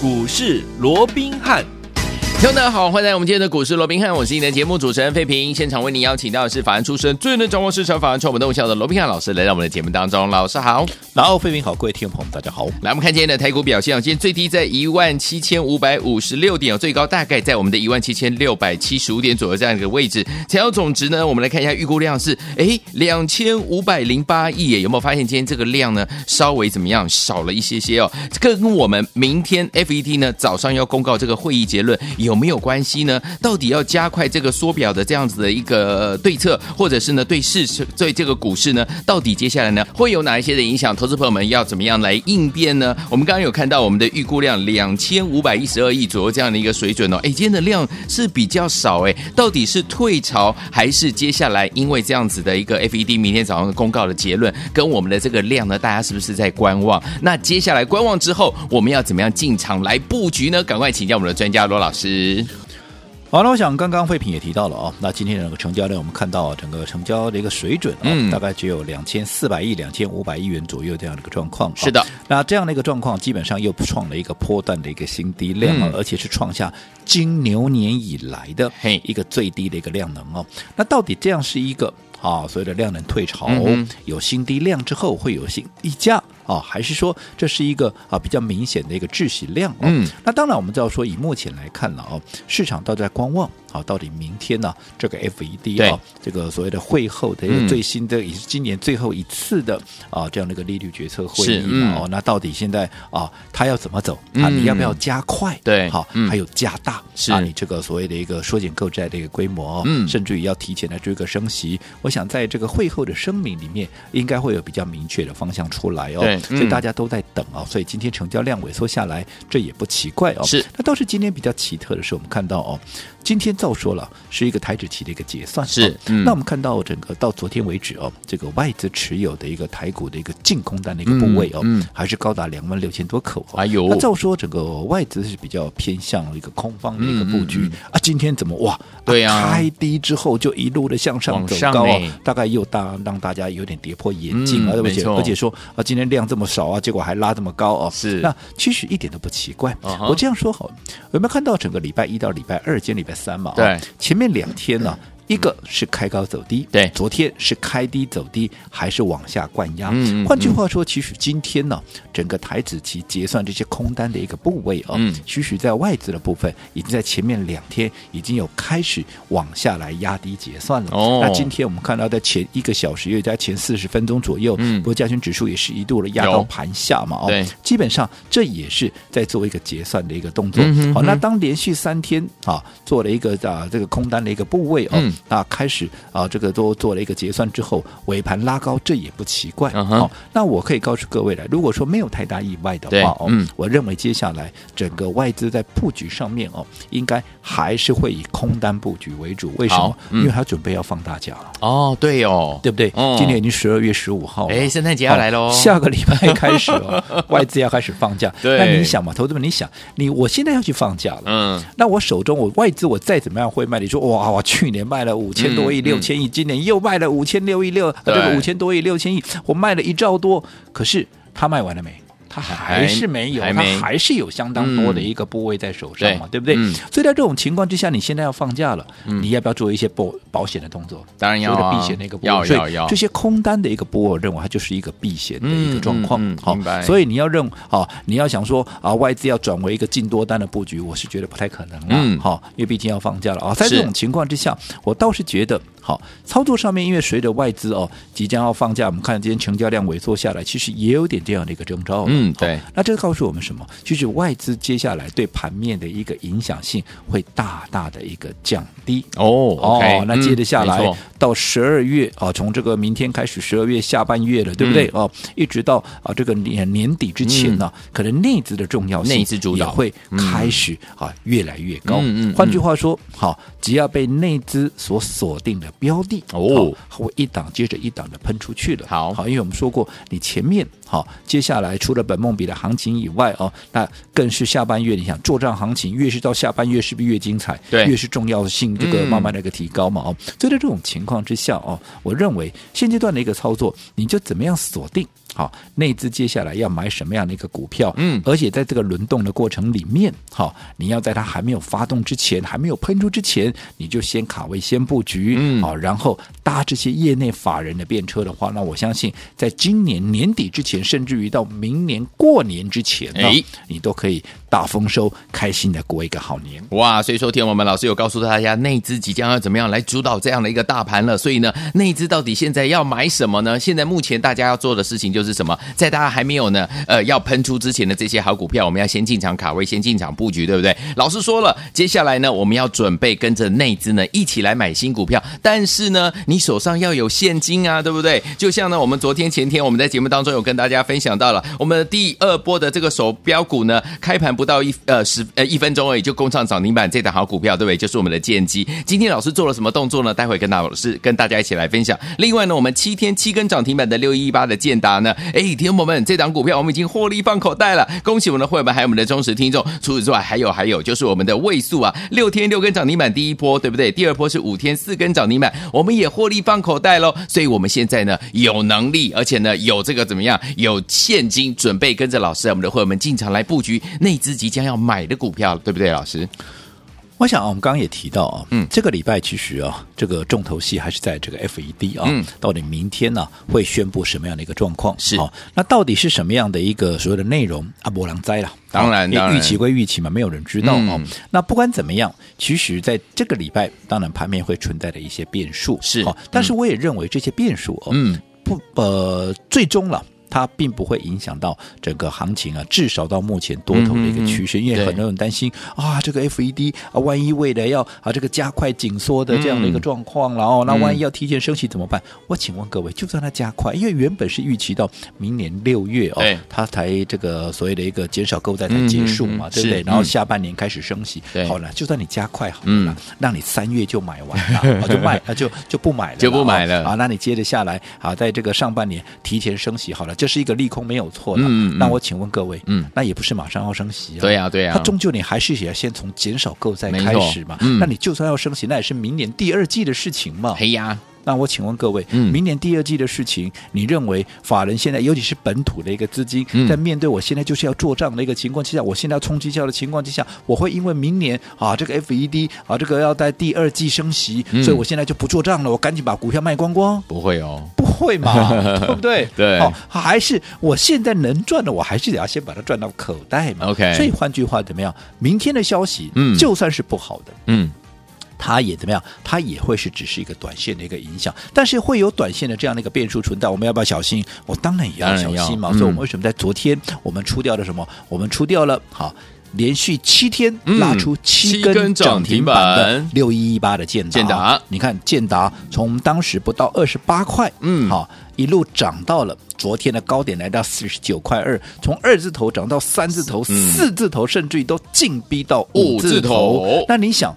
股市罗宾汉。听众大家好，欢迎来到我们今天的股市罗宾汉，我是你的节目主持人费平。现场为您邀请到的是法案出身、最能掌握市场法案传闻动效的罗宾汉老师，来到我们的节目当中。老师好，然后费平好，各位听众朋友们大家好。来，我们看今天的台股表现啊，今天最低在一万七千五百五十六点，最高大概在我们的一万七千六百七十五点左右这样一个位置。成交总值呢，我们来看一下预估量是哎两千五百零八亿耶，有没有发现今天这个量呢稍微怎么样少了一些些哦？跟我们明天 FED 呢早上要公告这个会议结论有没有关系呢？到底要加快这个缩表的这样子的一个对策，或者是呢对市对这个股市呢，到底接下来呢会有哪一些的影响？投资朋友们要怎么样来应变呢？我们刚刚有看到我们的预估量两千五百一十二亿左右这样的一个水准哦，哎，今天的量是比较少哎，到底是退潮还是接下来因为这样子的一个 FED 明天早上的公告的结论跟我们的这个量呢，大家是不是在观望？那接下来观望之后，我们要怎么样进场来布局呢？赶快请教我们的专家罗老师。好了，我想刚刚废品也提到了哦，那今天整个成交量我们看到整个成交的一个水准啊、嗯，大概只有两千四百亿、两千五百亿元左右这样的一个状况。是的，那这样的一个状况，基本上又创了一个波段的一个新低量啊、嗯，而且是创下金牛年以来的一个最低的一个量能哦。那到底这样是一个啊所谓的量能退潮，嗯、有新低量之后会有新溢价？啊，还是说这是一个啊比较明显的一个窒息量哦。嗯，那当然我们知道说，以目前来看了哦，市场都在观望。好，到底明天呢？这个 FED 啊，这个所谓的会后的一个最新的，也是今年最后一次的啊这样的一个利率决策会议哦、嗯。那到底现在啊，它要怎么走啊？你要不要加快？对，好，还有加大是啊，你这个所谓的一个缩减购债的一个规模，嗯，甚至于要提前来追个升息。我想在这个会后的声明里面，应该会有比较明确的方向出来哦。所以大家都在等啊。所以今天成交量萎缩下来，这也不奇怪哦。是。那倒是今天比较奇特的是，我们看到哦。今天照说了是一个台指期的一个结算，是、嗯。那我们看到整个到昨天为止哦，这个外资持有的一个台股的一个净空单的一个部位哦，嗯嗯、还是高达两万六千多口。哎呦，那照说整个外资是比较偏向一个空方的一个布局、啊。今天怎么哇？对呀、啊，开低之后就一路的向上走高啊，大概又大让大家有点跌破眼镜啊，而且而且说啊，今天量这么少啊，结果还拉这么高哦。是。那其实一点都不奇怪。我这样说好，有没有看到整个礼拜一到礼拜二，今天礼拜三嘛？对。前面两天呢、啊？一个是开高走低，对，昨天是开低走低，还是往下灌压？嗯，换句话说，其实今天呢，整个台子期结算这些空单的一个部位啊，嗯，其实在外资的部分，已经在前面两天已经有开始往下来压低结算了。哦，那今天我们看到在前一个小时，又在前四十分钟左右，嗯，不过加权指数也是一度的压到盘下嘛，哦，对，基本上这也是在做一个结算的一个动作。嗯、好，那当连续三天啊做了一个啊这个空单的一个部位哦。嗯那开始啊，这个都做了一个结算之后，尾盘拉高，这也不奇怪。Uh -huh. 哦，那我可以告诉各位了，如果说没有太大意外的话，哦，嗯，我认为接下来整个外资在布局上面哦，应该还是会以空单布局为主。为什么？嗯、因为他准备要放大假了。哦，对哦，对不对？嗯、今年已经十二月十五号了，哎，圣诞节要来喽，下个礼拜开始哦，外资要开始放假。对，那你想嘛，投资们，你想，你我现在要去放假了，嗯，那我手中我外资我再怎么样会卖？你说哇，我去年卖了。五千多亿、六千亿，今年又卖了五千六亿六，这个五千多亿、六千亿，我卖了一兆多，可是他卖完了没？他还是没有，还没他还是有相当多的一个部位在手上嘛，嗯、对，对不对、嗯？所以在这种情况之下，你现在要放假了，嗯、你要不要做一些保保险的动作？当然要、啊，避险的一个部位。这些空单的一个波，我认为它就是一个避险的一个状况。好，所以你要认啊，你要想说啊，外资要转为一个进多单的布局，我是觉得不太可能了。嗯，好，因为毕竟要放假了啊。在这种情况之下，我倒是觉得。好，操作上面，因为随着外资哦即将要放假，我们看今天成交量萎缩下来，其实也有点这样的一个征兆。嗯，对。那这个告诉我们什么？就是外资接下来对盘面的一个影响性会大大的一个降低。哦，okay, 哦，那接着下来、嗯、到十二月啊，从这个明天开始，十二月下半月了，对不对？哦、嗯，一直到啊这个年年底之前呢、嗯，可能内资的重要性内资主也会开始啊越来越高。嗯嗯。换句话说，好，只要被内资所锁定的。标的哦，会一档接着一档的喷出去了。好，好，因为我们说过，你前面好，接下来除了本梦比的行情以外哦，那更是下半月，你想做账行情，越是到下半月，是不是越精彩？对，越是重要性这个慢慢的一个提高嘛哦。所以在这种情况之下哦，我认为现阶段的一个操作，你就怎么样锁定好，内资接下来要买什么样的一个股票？嗯，而且在这个轮动的过程里面，好，你要在它还没有发动之前，还没有喷出之前，你就先卡位、先布局，嗯，好，然后搭这些业内法人的便车的话，那我相信在今年年底之前，甚至于到明年过年之前，哎，你都可以大丰收，开心的过一个好年。哇！所以说，天我们老师有告诉大家，内资即将要怎么样来主导这样的一个大盘了。所以呢，内资到底现在要买什么呢？现在目前大家要做的事情就是。什么？在大家还没有呢，呃，要喷出之前的这些好股票，我们要先进场卡位，先进场布局，对不对？老师说了，接下来呢，我们要准备跟着内资呢一起来买新股票，但是呢，你手上要有现金啊，对不对？就像呢，我们昨天前天我们在节目当中有跟大家分享到了，我们的第二波的这个手标股呢，开盘不到一呃十呃一分钟而已就攻上涨停板，这档好股票，对不对？就是我们的建机。今天老师做了什么动作呢？待会跟老师跟大家一起来分享。另外呢，我们七天七根涨停板的六一八的建达呢。哎，听众朋们，这档股票我们已经获利放口袋了，恭喜我们的会员，还有我们的忠实听众。除此之外，还有还有就是我们的位数啊，六天六根涨停板，第一波对不对？第二波是五天四根涨停板，我们也获利放口袋喽。所以，我们现在呢有能力，而且呢有这个怎么样？有现金准备跟着老师，我们的会员们进场来布局内资即将要买的股票，对不对，老师？我想啊，我们刚刚也提到啊，嗯，这个礼拜其实啊，这个重头戏还是在这个 FED 啊，嗯，到底明天呢会宣布什么样的一个状况？是啊，那到底是什么样的一个所谓的内容？阿波浪灾了，当然，预期归预期嘛，没有人知道哦。嗯，那不管怎么样，其实在这个礼拜，当然盘面会存在的一些变数是，哦，但是我也认为这些变数哦，嗯，不呃，最终了。它并不会影响到整个行情啊，至少到目前多头的一个趋势，嗯嗯嗯，因为很多人担心啊，这个 FED 啊，万一未来要啊这个加快紧缩的这样的一个状况，嗯、然后那万一要提前升息怎么办？我请问各位，就算它加快，因为原本是预期到明年六月哦，它才这个所谓的一个减少购债才结束嘛，对不对？然后下半年开始升息，好了，就算你加快好了，嗯，让你三月就买完了，啊、就卖，那就就不买了，就不买了。啊，那你接着下来啊，在这个上半年提前升息好了。这是一个利空，没有错的。嗯，嗯，那我请问各位，嗯，那也不是马上要升息啊。对呀、啊，对呀、啊。它终究你还是也要先从减少购债开始嘛。嗯。那你就算要升息，那也是明年第二季的事情嘛。嘿呀。那我请问各位，明年第二季的事情，你认为法人现在，尤其是本土的一个资金，在面对我现在就是要做账的一个情况之下，我现在要冲绩效的情况之下，我会因为明年啊这个 FED 啊这个要在第二季升息，所以我现在就不做账了，我赶紧把股票卖光光？不会哦，不会嘛，对不对？对，好，还是我现在能赚的，我还是得要先把它赚到口袋嘛。OK，所以换句话怎么样？明天的消息，嗯，就算是不好的，嗯。它也怎么样？它也会是只是一个短线的一个影响，但是会有短线的这样的一个变数存在，我们要不要小心？我当然也要小心嘛。所以，我们为什么在昨天我们出掉了什么？我们出掉了好，连续七天拉出七根涨停板的六一一八的建达。建达，你看建达从当时不到二十八块，嗯，好，一路涨到了昨天的高点，来到四十九块二，从二字头涨到三字头、四字头，甚至于都进逼到五字头。那你想？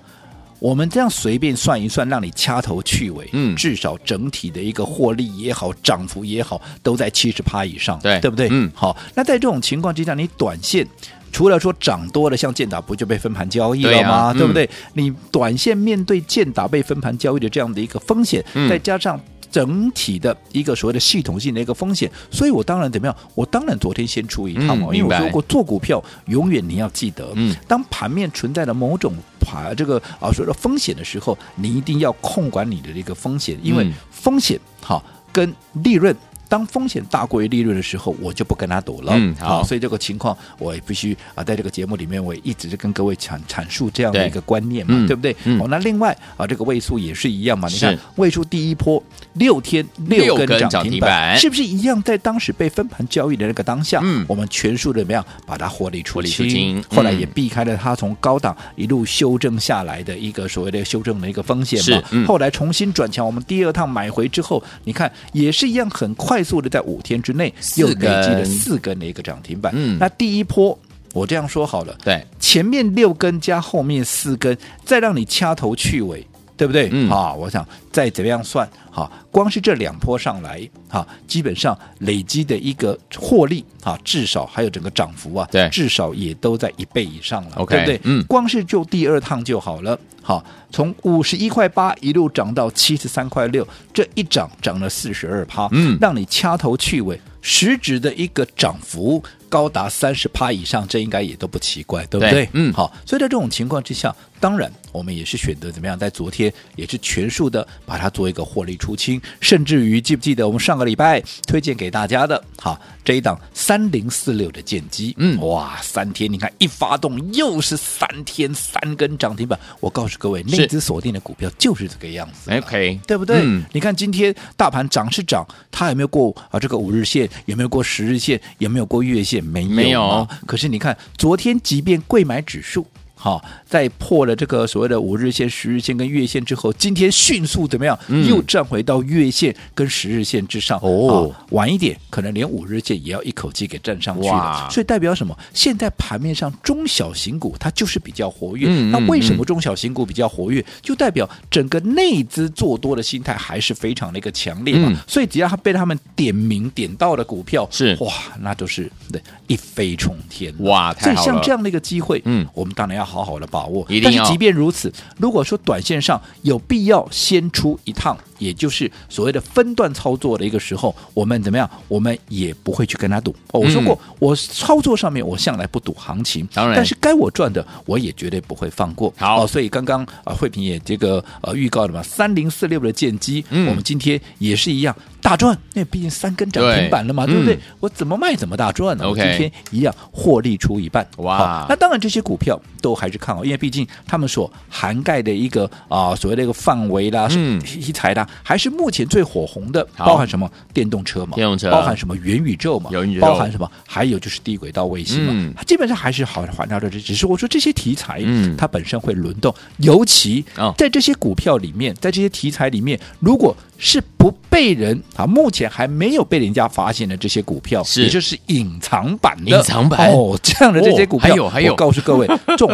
我们这样随便算一算，让你掐头去尾，嗯，至少整体的一个获利也好，涨幅也好，都在七十趴以上，对，对不对？嗯，好，那在这种情况之下，你短线除了说涨多了，像建达不就被分盘交易了吗？对，啊、对不对？你短线面对建达被分盘交易的这样的一个风险，嗯、再加上。整体的一个所谓的系统性的一个风险，所以我当然怎么样？我当然昨天先出一趟嘛，嗯、因为我说过做股票永远你要记得，嗯，当盘面存在的某种盘这个啊所谓的风险的时候，你一定要控管你的这个风险，因为风险好跟利润。当风险大过于利润的时候，我就不跟他赌了。嗯，好，所以这个情况我也必须啊，在这个节目里面，我也一直是跟各位阐阐述这样的一个观念嘛，对，对不对？嗯，好，那另外啊，这个位数也是一样嘛。你看位数第一波六天六根涨停板，是不是一样？在当时被分盘交易的那个当下，嗯，我们全数怎么样把它获利出清？后来也避开了它从高档一路修正下来的一个所谓的修正的一个风险嘛。是，后来重新转强，我们第二趟买回之后，你看也是一样很快。快速的在五天之内又累积了四根的一个涨停板。嗯，那第一波我这样说好了，对，前面六根加后面四根，再让你掐头去尾，对不对？嗯，啊，我想再怎么样算，哈，光是这两波上来，哈，基本上累积的一个获利，哈，至少还有整个涨幅啊，对，至少也都在一倍以上了，OK，对不对？嗯，光是就第二趟就好了。好，从五十一块八一路涨到七十三块六，这一涨涨了四十二趴，嗯，让你掐头去尾，实质的一个涨幅高达三十趴以上，这应该也都不奇怪，对不对？对嗯，好，所以在这种情况之下，当然我们也是选择怎么样，在昨天也是全数的把它做一个获利出清，甚至于记不记得我们上个礼拜推荐给大家的，好这一档三零四六的剑机，嗯，哇，三天你看一发动又是三天三根涨停板，我告诉各位，内资锁定的股票就是这个样子，OK，对不对？嗯，你看今天大盘涨是涨，它有没有过啊这个五日线？有没有过十日线？有没有过月线？没有，没有。可是你看，昨天即便贵买指数。好，在破了这个所谓的五日线、十日线跟月线之后，今天迅速怎么样？嗯、又站回到月线跟十日线之上。哦，晚一点可能连五日线也要一口气给站上去了。所以代表什么？现在盘面上中小型股它就是比较活跃。嗯、那为什么中小型股比较活跃？就代表整个内资做多的心态还是非常的一个强烈嘛。嗯、所以只要他被他们点名点到的股票是哇，那都是对一飞冲天。哇，太好了。所以像这样的一个机会，嗯，我们当然要。好好的把握，但是即便如此，如果说短线上有必要先出一趟，也就是所谓的分段操作的一个时候，我们怎么样？我们也不会去跟他赌。哦，我说过，嗯、我操作上面我向来不赌行情，当然，但是该我赚的我也绝对不会放过。好，哦、所以刚刚啊，慧萍也这个呃预告了嘛，三零四六的建机，嗯、我们今天也是一样。大赚，那毕竟三根涨停板了嘛，对，对不对？嗯、我怎么卖怎么大赚呢？我今天一样获利出一半。哇！那当然，这些股票都还是看好，因为毕竟他们所涵盖的一个啊、呃、所谓的一个范围啦、嗯、题材啦，还是目前最火红的，包含什么？电动车嘛，电动车，包含什么元宇宙嘛，宇宙。包含什么，还有就是低轨道卫星嘛，嗯、基本上还是好环绕着这。只是我说这些题材，嗯，它本身会轮动，尤其在这些股票里面，在这些题材里面，如果是不被人啊，目前还没有被人家发现的这些股票，是。也就是隐藏版的。隐藏版。哦，这样的这些股票，哦、还有还有，我告诉各位，这种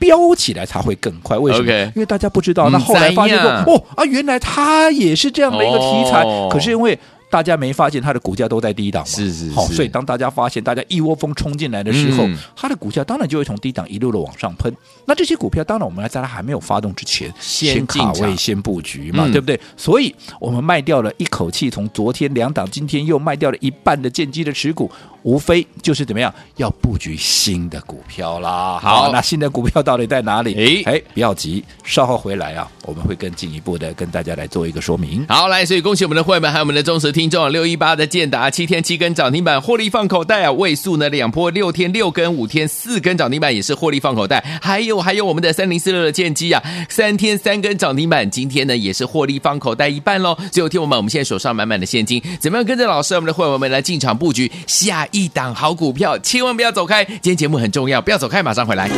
飙起来才会更快。为什么？Okay, 因为大家不知道，那后来发现说，哦啊，原来它也是这样的一个题材，哦、可是因为。大家没发现它的股价都在低档吗？是是是。好，所以当大家发现大家一窝蜂冲进来的时候，嗯、它的股价当然就会从低档一路的往上喷。那这些股票当然我们要在它还没有发动之前先卡位、先布局嘛，嗯、对不对？所以我们卖掉了一口气，从昨天两档，今天又卖掉了一半的建机的持股。无非就是怎么样，要布局新的股票啦。好，好，那新的股票到底在哪里？哎哎，不要急，稍后回来啊，我们会更进一步的跟大家来做一个说明。好，来，所以恭喜我们的会员还有我们的忠实听众，六一八的建达七天七根涨停板，获利放口袋啊！位数呢两波六天六根，五天四根涨停板也是获利放口袋。还有还有我们的三零四六的建机啊，三天三根涨停板，今天呢也是获利放口袋一半喽。最后听我们，我们现在手上满满的现金，怎么样跟着老师我们的会员们来进场布局下？一档好股票，千万不要走开！今天节目很重要，不要走开，马上回来。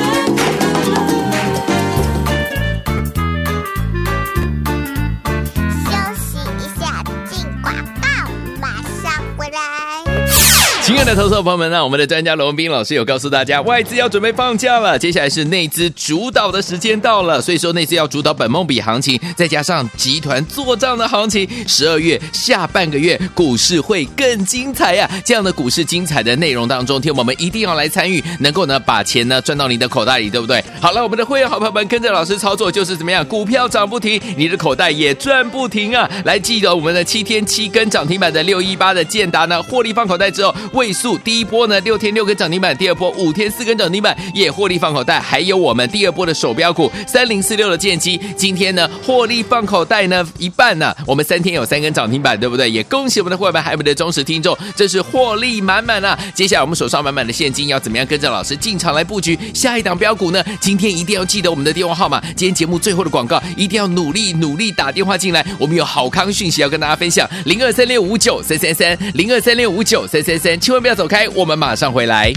亲爱的投资朋友们，那我们的专家罗文彬老师有告诉大家，外资要准备放假了，接下来是内资主导的时间到了。所以说，内资要主导本梦比行情，再加上集团做账的行情，十二月下半个月股市会更精彩呀、这样的股市精彩的内容当中，听我们一定要来参与，能够呢把钱呢赚到你的口袋里，对不对？好了，我们的会员好朋友们跟着老师操作，就是怎么样，股票涨不停，你的口袋也赚不停啊！来记得我们的七天七根涨停板的六一八的建达呢，获利放口袋之后。倍数第一波呢，六天六根涨停板；第二波五天四根涨停板，也获利放口袋。还有我们第二波的手标股三零四六的剑机，今天呢获利放口袋呢一半呢、我们三天有三根涨停板，对不对？也恭喜我们的会员，还有我们的忠实听众，这是获利满满啊！接下来我们手上满满的现金，要怎么样跟着老师进场来布局下一档标股呢？今天一定要记得我们的电话号码。今天节目最后的广告，一定要努力努力打电话进来，我们有好康讯息要跟大家分享。零二三六五九三三三，零二三六五九三三三。千万不要走开，我们马上回来。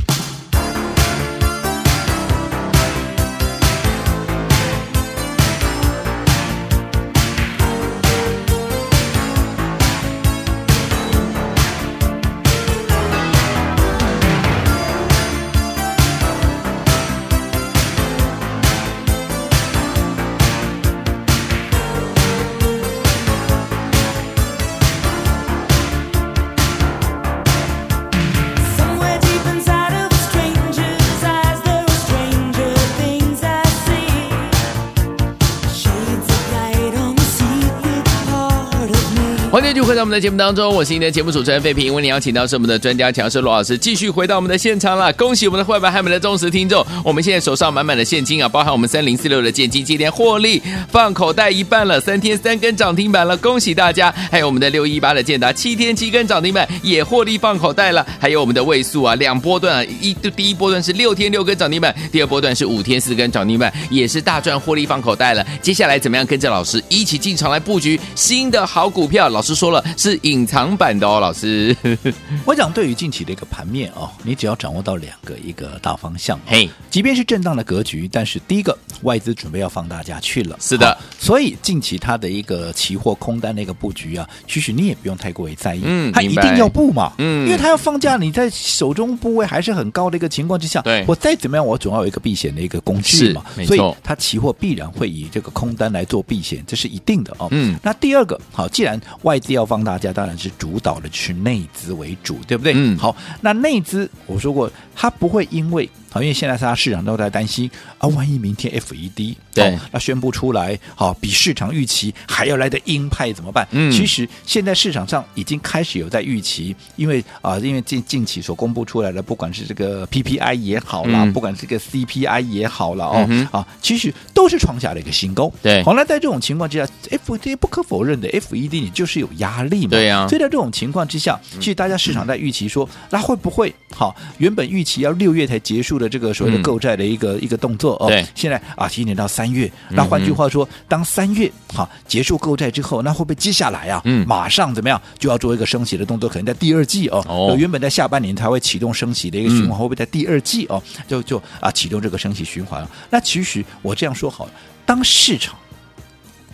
我们的节目当中，我是您的节目主持人费平。为您邀请到是我们的专家强势罗老师，继续回到我们的现场了。恭喜我们的会员还有我们的忠实听众，我们现在手上满满的现金啊，包含我们三零四六的建金，今天获利放口袋一半了，三天三根涨停板了，恭喜大家！还有我们的六一八的建达，七天七根涨停板也获利放口袋了，还有我们的位数啊，两波段啊，一第一波段是六天六根涨停板，第二波段是五天四根涨停板，也是大赚获利放口袋了。接下来怎么样跟着老师一起进场来布局新的好股票？老师说了是隐藏版的哦，老师。我讲对于近期的一个盘面哦，你只要掌握到两个一个大方向，嘿，即便是震荡的格局，但是第一个外资准备要放大家去了，是的，所以近期它的一个期货空单的一个布局啊，其实你也不用太过于在意，嗯，它一定要布嘛，嗯，因为它要放假，你在手中部位还是很高的一个情况之下，对，我再怎么样，我总要有一个避险的一个工具嘛，所以它期货必然会以这个空单来做避险，这是一定的哦，嗯，那第二个好，既然外资要放大家，当然是主导的是内资为主，对不对？嗯，好，那内资我说过，它不会因为。好，因为现在大家市场都在担心啊，万一明天 FED 对那宣布出来，好比市场预期还要来的鹰派怎么办？嗯，其实现在市场上已经开始有在预期，因为啊，因为近近期所公布出来的，不管是这个 PPI 也好啦，嗯、不管是这个 CPI 也好了哦，嗯、啊，其实都是创下了一个新高。对，好，那在这种情况之下，FED 不可否认的，FED 你就是有压力嘛。对呀、啊。所以在这种情况之下，其实大家市场在预期说，嗯、那会不会好？原本预期要六月才结束的。这个所谓的购债的一个、嗯、一个动作哦，对，现在啊，今年到三月，那换句话说，嗯、当三月好结束购债之后，那会不会接下来啊，嗯、马上怎么样就要做一个升息的动作？可能在第二季哦，哦。原本在下半年才会启动升息的一个循环，嗯、会不会在第二季哦，就就啊启动这个升息循环？那其实我这样说好了，当市场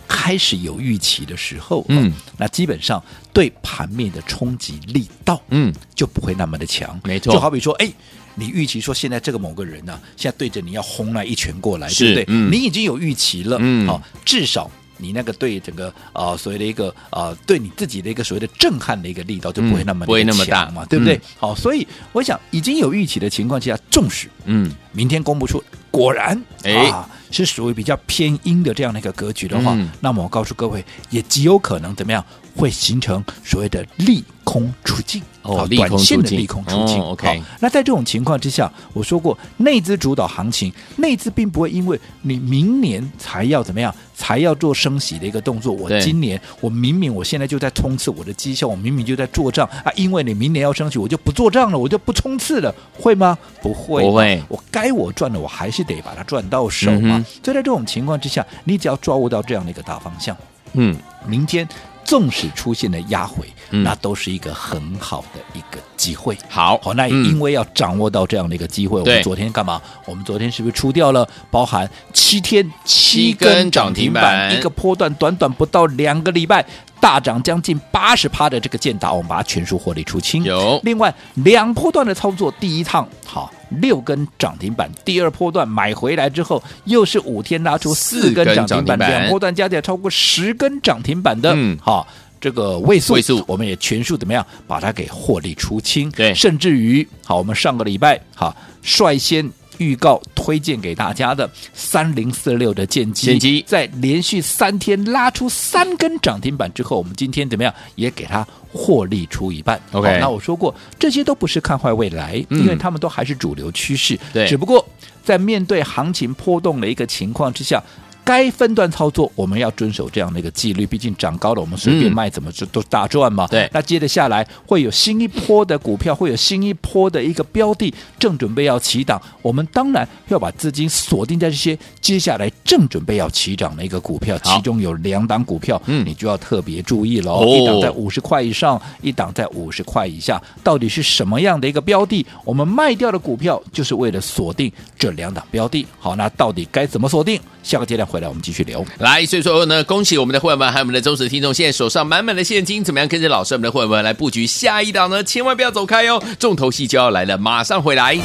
开始有预期的时候，嗯、哦，那基本上对盘面的冲击力道，嗯，就不会那么的强。没错，就好比说，哎。你预期说现在这个某个人呢、啊，现在对着你要轰来一拳过来，对不对？嗯、你已经有预期了，嗯，好，至少你那个对整个啊、呃、所谓的一个啊、呃、对你自己的一个所谓的震撼的一个力道就不会那么、嗯、不会那么大嘛，对不对？嗯、好，所以我想已经有预期的情况之下，纵使嗯明天公布出果然哎。啊是属于比较偏阴的这样的一个格局的话，嗯、那么我告诉各位，也极有可能怎么样，会形成所谓的利空出尽哦，短线的利空出尽。哦、OK，那在这种情况之下，我说过，内资主导行情，内资并不会因为你明年才要怎么样，才要做升息的一个动作。我今年我明明我现在就在冲刺我的绩效，我明明就在做账啊，因为你明年要升息，我就不做账了，我就不冲刺了，会吗？不会，不会。我该我赚的，我还是得把它赚到手嘛。嗯所以在这种情况之下，你只要抓握到这样的一个大方向，嗯，明天纵使出现了压回，嗯、那都是一个很好的一个机会。好，好，那也因为要掌握到这样的一个机会，嗯、我们昨天干嘛？我们昨天是不是出掉了包含七天七根涨停板，一个波段，短短不到两个礼拜。大涨将近八十趴的这个建达，我们把它全数获利出清。有另外两波段的操作，第一趟好六根涨停板，第二波段买回来之后又是五天拉出四根涨停板，两波段加起来超过十根涨停板的，嗯，好这个位数，位数我们也全数怎么样把它给获利出清？对，甚至于好，我们上个礼拜好率先。预告推荐给大家的三零四六的剑机，在连续三天拉出三根涨停板之后，我们今天怎么样也给它获利出一半。OK，那我说过这些都不是看坏未来，因为他们都还是主流趋势。对，只不过在面对行情波动的一个情况之下。该分段操作，我们要遵守这样的一个纪律。毕竟涨高了，我们随便卖，怎么就都大赚嘛？对。那接着下来会有新一波的股票，会有新一波的一个标的，正准备要起涨。我们当然要把资金锁定在这些接下来正准备要起涨的一个股票，其中有两档股票，嗯，你就要特别注意了。一档在五十块以上，一档在五十块以下，到底是什么样的一个标的？我们卖掉的股票就是为了锁定这两档标的。好，那到底该怎么锁定？下个阶段回来，我们继续聊。来，所以说呢，恭喜我们的会员们，还有我们的忠实听众，现在手上满满的现金，怎么样跟着老师我们的会员们来布局下一档呢？千万不要走开哟，重头戏就要来了，马上回来。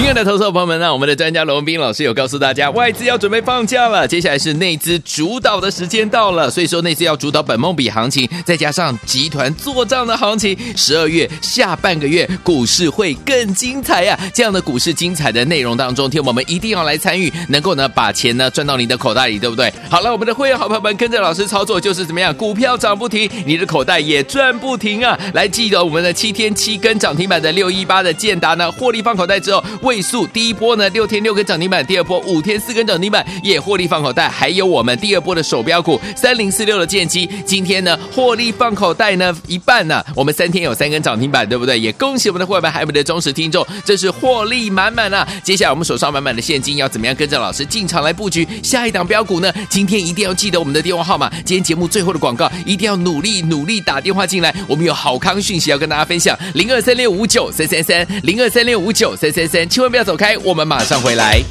亲爱的投资朋友们呢，我们的专家罗文斌老师有告诉大家，外资要准备放假了，接下来是内资主导的时间到了。所以说，内资要主导本梦比行情，再加上集团做账的行情，十二月下半个月股市会更精彩呀、这样的股市精彩的内容当中，听我们一定要来参与，能够呢把钱呢赚到你的口袋里，对不对？好了，我们的会员好朋友们跟着老师操作，就是怎么样，股票涨不停，你的口袋也赚不停啊！来记得我们的七天七根涨停板的六一八的建达呢，获利放口袋之后。位数第一波呢，六天六根涨停板；第二波五天四根涨停板，也获利放口袋。还有我们第二波的手标股三零四六的剑机，今天呢获利放口袋呢一半呢、我们三天有三根涨停板，对不对？也恭喜我们的会员，还有我们的忠实听众，这是获利满满啊！接下来我们手上满满的现金，要怎么样跟着老师进场来布局下一档标股呢？今天一定要记得我们的电话号码。今天节目最后的广告，一定要努力努力打电话进来，我们有好康讯息要跟大家分享：零二三六五九三三三，零二三六五九三三三。千万不要走开，我们马上回来。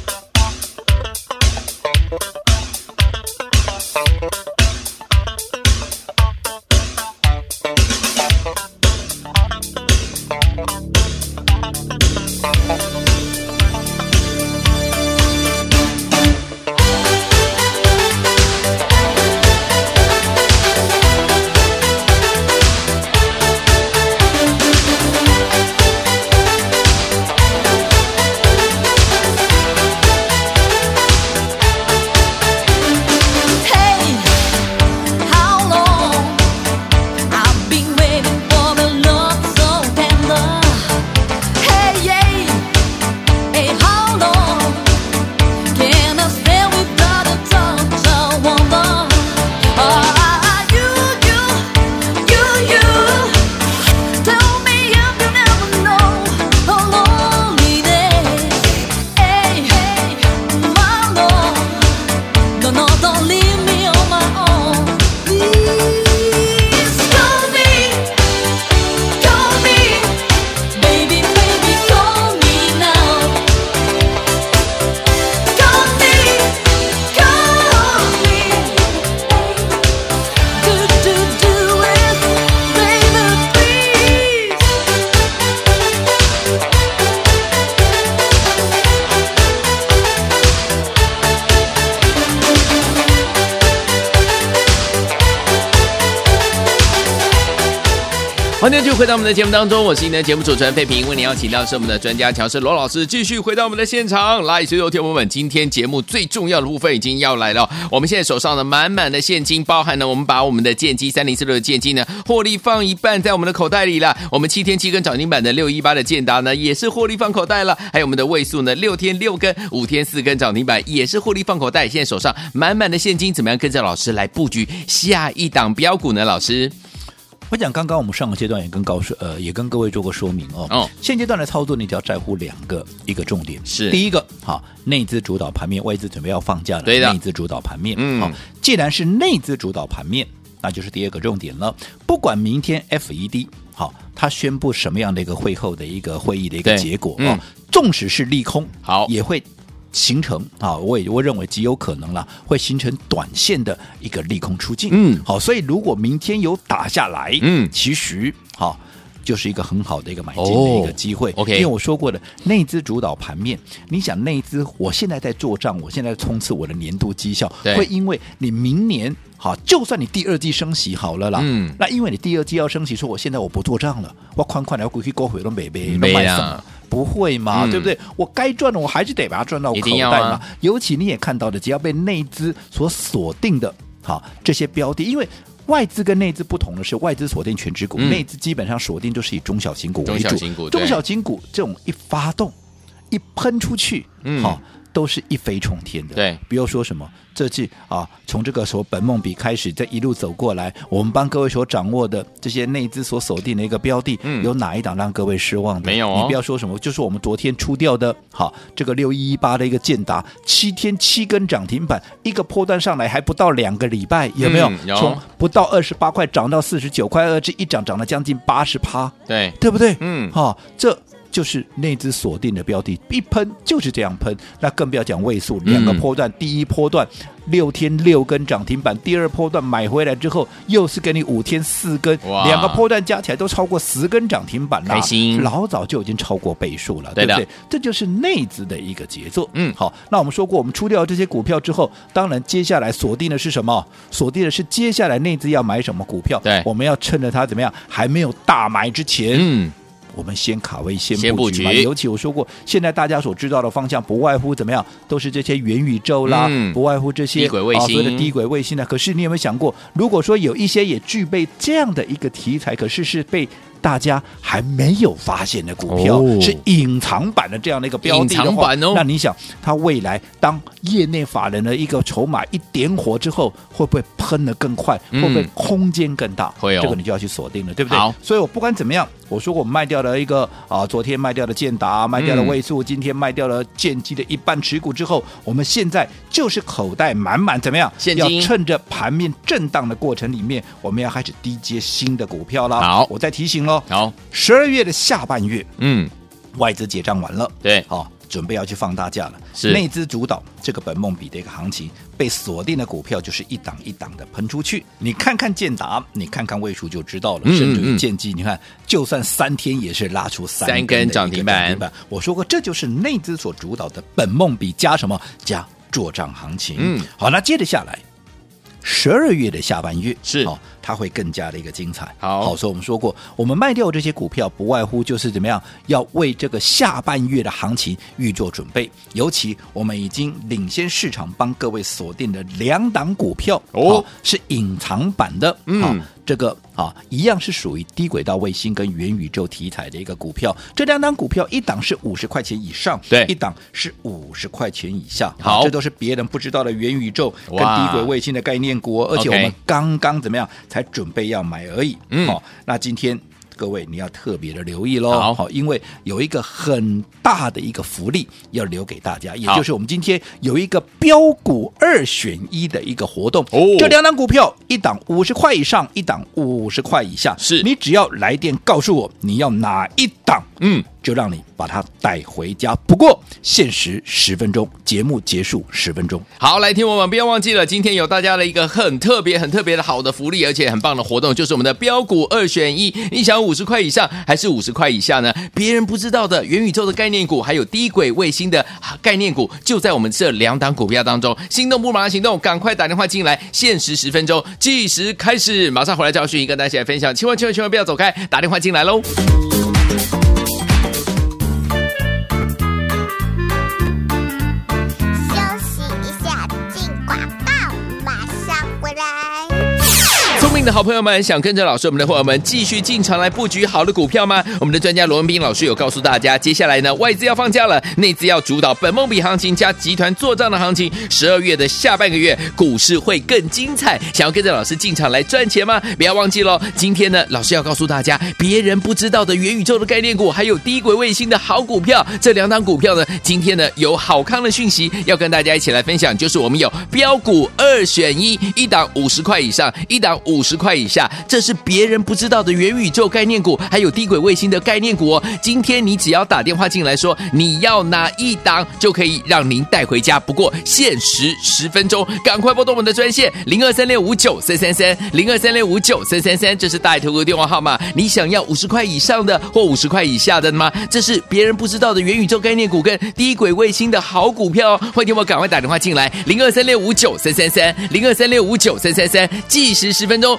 回到我们的节目当中，我是你的节目主持人费平。为您邀请到是我们的专家强势罗老师，继续回到我们的现场来。所有听友们，今天节目最重要的部分已经要来了。我们现在手上的满满的现金，包含了我们把我们的剑机三零四六的剑机呢，获利放一半在我们的口袋里了。我们七天七根涨停板的六一八的剑达呢，也是获利放口袋了。还有我们的位数呢，六天六根，五天四根涨停板，也是获利放口袋。现在手上满满的现金，怎么样跟着老师来布局下一档标股呢？老师？我讲刚刚我们上个阶段也跟高呃也跟各位做过说明哦。哦，现阶段的操作你只要在乎两个一个重点。是。第一个，好，内资主导盘面，外资准备要放假了，对的，内资主导盘面，嗯，好，既然是内资主导盘面，那就是第二个重点了。不管明天 FED 好，他宣布什么样的一个会后的一个会议的一个结果啊，嗯，纵使是利空，好，也会。形成啊，我也我认为极有可能了，会形成短线的一个利空出尽。嗯，好，所以如果明天有打下来，嗯，其实好就是一个很好的一个买进的一个机会。OK，因为我说过的，内资主导盘面，你想内资，我现在在做账，我现在冲刺我的年度绩效，会因为你明年好，就算你第二季升息好了啦，嗯，那因为你第二季要升息，说我现在我不做账了，我宽宽的要过去高回都没没都卖什不会嘛，嗯、对不对？我该赚的我还是得把它赚到口袋嘛。啊、尤其你也看到的，只要被内资所锁定的，好这些标的，因为外资跟内资不同的是，外资锁定全职股，嗯、内资基本上锁定都是以中小型股为主。中小型股，中小型股这种一发动，一喷出去，嗯，好。都是一飞冲天的，对，不要说什么，这季啊，从这个时候本梦比开始，这一路走过来，我们帮各位所掌握的这些内资所锁定的一个标的，嗯，有哪一档让各位失望的？没有、哦，你不要说什么，就是我们昨天出掉的，好，这个六一一八的一个建达，七天七根涨停板，一个波段上来还不到两个礼拜，有没有？嗯、有从不到二十八块涨到四十九块二，这一涨涨了将近八十趴，对，对不对？嗯，好，这。就是那只锁定的标的，一喷就是这样喷，那更不要讲位数，两个波段，第一波段。六天六根涨停板，第二波段买回来之后，又是给你五天四根，两个波段加起来都超过十根涨停板了，开心，老早就已经超过倍数了，对不对？这就是内资的一个节奏。嗯，好，那我们说过，我们出掉这些股票之后，当然接下来锁定的是什么？锁定的是接下来内资要买什么股票？对，我们要趁着它怎么样还没有大买之前，嗯。我们先卡位，先布局嘛。尤其我说过，现在大家所知道的方向，不外乎怎么样，都是这些元宇宙啦，嗯、不外乎这些低轨卫星、啊、的低轨卫星呢。可是你有没有想过，如果说有一些也具备这样的一个题材，可是是被大家还没有发现的股票，哦、是隐藏版的这样的一个标的的话，哦、那你想，它未来当业内法人的一个筹码一点火之后，会不会喷得更快？嗯、会不会空间更大？会这个你就要去锁定了，对不对？好，所以我不管怎么样，我说我卖掉了一个啊，昨天卖掉的建达，卖掉了位数，嗯、今天卖掉了建机的一半持股之后，我们现在就是口袋满满，怎么样？现要趁着盘面震荡的过程里面，我们要开始低接新的股票了。好，我再提醒。好，十二月的下半月，嗯，外资结账完了，对，好，准备要去放大假了，是。内资主导这个本梦比的一个行情，被锁定的股票就是一档一档的喷出去。你看看建达，你看看位数就知道了，甚至于建机，你看，就算三天也是拉出三根涨停板。我说过，这就是内资所主导的本梦比加什么？加做账行情。嗯，好，那接着下来。十二月的下半月是哦，它会更加的一个精彩。好，好，所以我们说过，我们卖掉这些股票，不外乎就是怎么样，要为这个下半月的行情预做准备。尤其我们已经领先市场，帮各位锁定的两档股票哦，是隐藏版的，嗯。这个啊，一样是属于低轨道卫星跟元宇宙题材的一个股票。这两档股票，一档是五十块钱以上，对，一档是五十块钱以下。好，这都是别人不知道的元宇宙跟低轨卫星的概念股，而且我们刚刚怎么样才准备要买而已。嗯，好，那今天。各位，你要特别的留意喽，好，因为有一个很大的一个福利要留给大家，也就是我们今天有一个标股二选一的一个活动。哦，这两档股票，一档五十块以上，一档五十块以下，是。你只要来电告诉我你要哪一档，嗯。就让你把它带回家。不过限时十分钟，节目结束十分钟。好，来听我们，不要忘记了，今天有大家的一个很特别、很特别的好的福利，而且很棒的活动，就是我们的标股二选一。你想五十块以上还是五十块以下呢？别人不知道的元宇宙的概念股，还有低轨卫星的概念股，就在我们这两档股票当中。心动不马上行动，赶快打电话进来，限时十分钟，计时开始，马上回来教训，跟大家一起来分享。千万千万千万不要走开，打电话进来喽。的好朋友们，想跟着老师，我们的伙伴们继续进场来布局好的股票吗？我们的专家罗文斌老师有告诉大家，接下来呢，外资要放假了，内资要主导本梦比行情加集团做账的行情。十二月的下半个月，股市会更精彩。想要跟着老师进场来赚钱吗？不要忘记喽！今天呢，老师要告诉大家，别人不知道的元宇宙的概念股，还有低轨卫星的好股票。这两档股票呢，今天呢有好康的讯息要跟大家一起来分享，就是我们有标股二选一，一档五十块以上，一档五十。十块以下，这是别人不知道的元宇宙概念股，还有低轨卫星的概念股哦。今天你只要打电话进来说你要哪一档，就可以让您带回家。不过限时十分钟，赶快拨动我们的专线零二三六五九三三三零二三六五九三三三，这是大头哥电话号码。你想要五十块以上的或五十块以下的吗？这是别人不知道的元宇宙概念股跟低轨卫星的好股票哦。欢迎我赶快打电话进来零二三六五九三三三零二三六五九三三三，计时十分钟。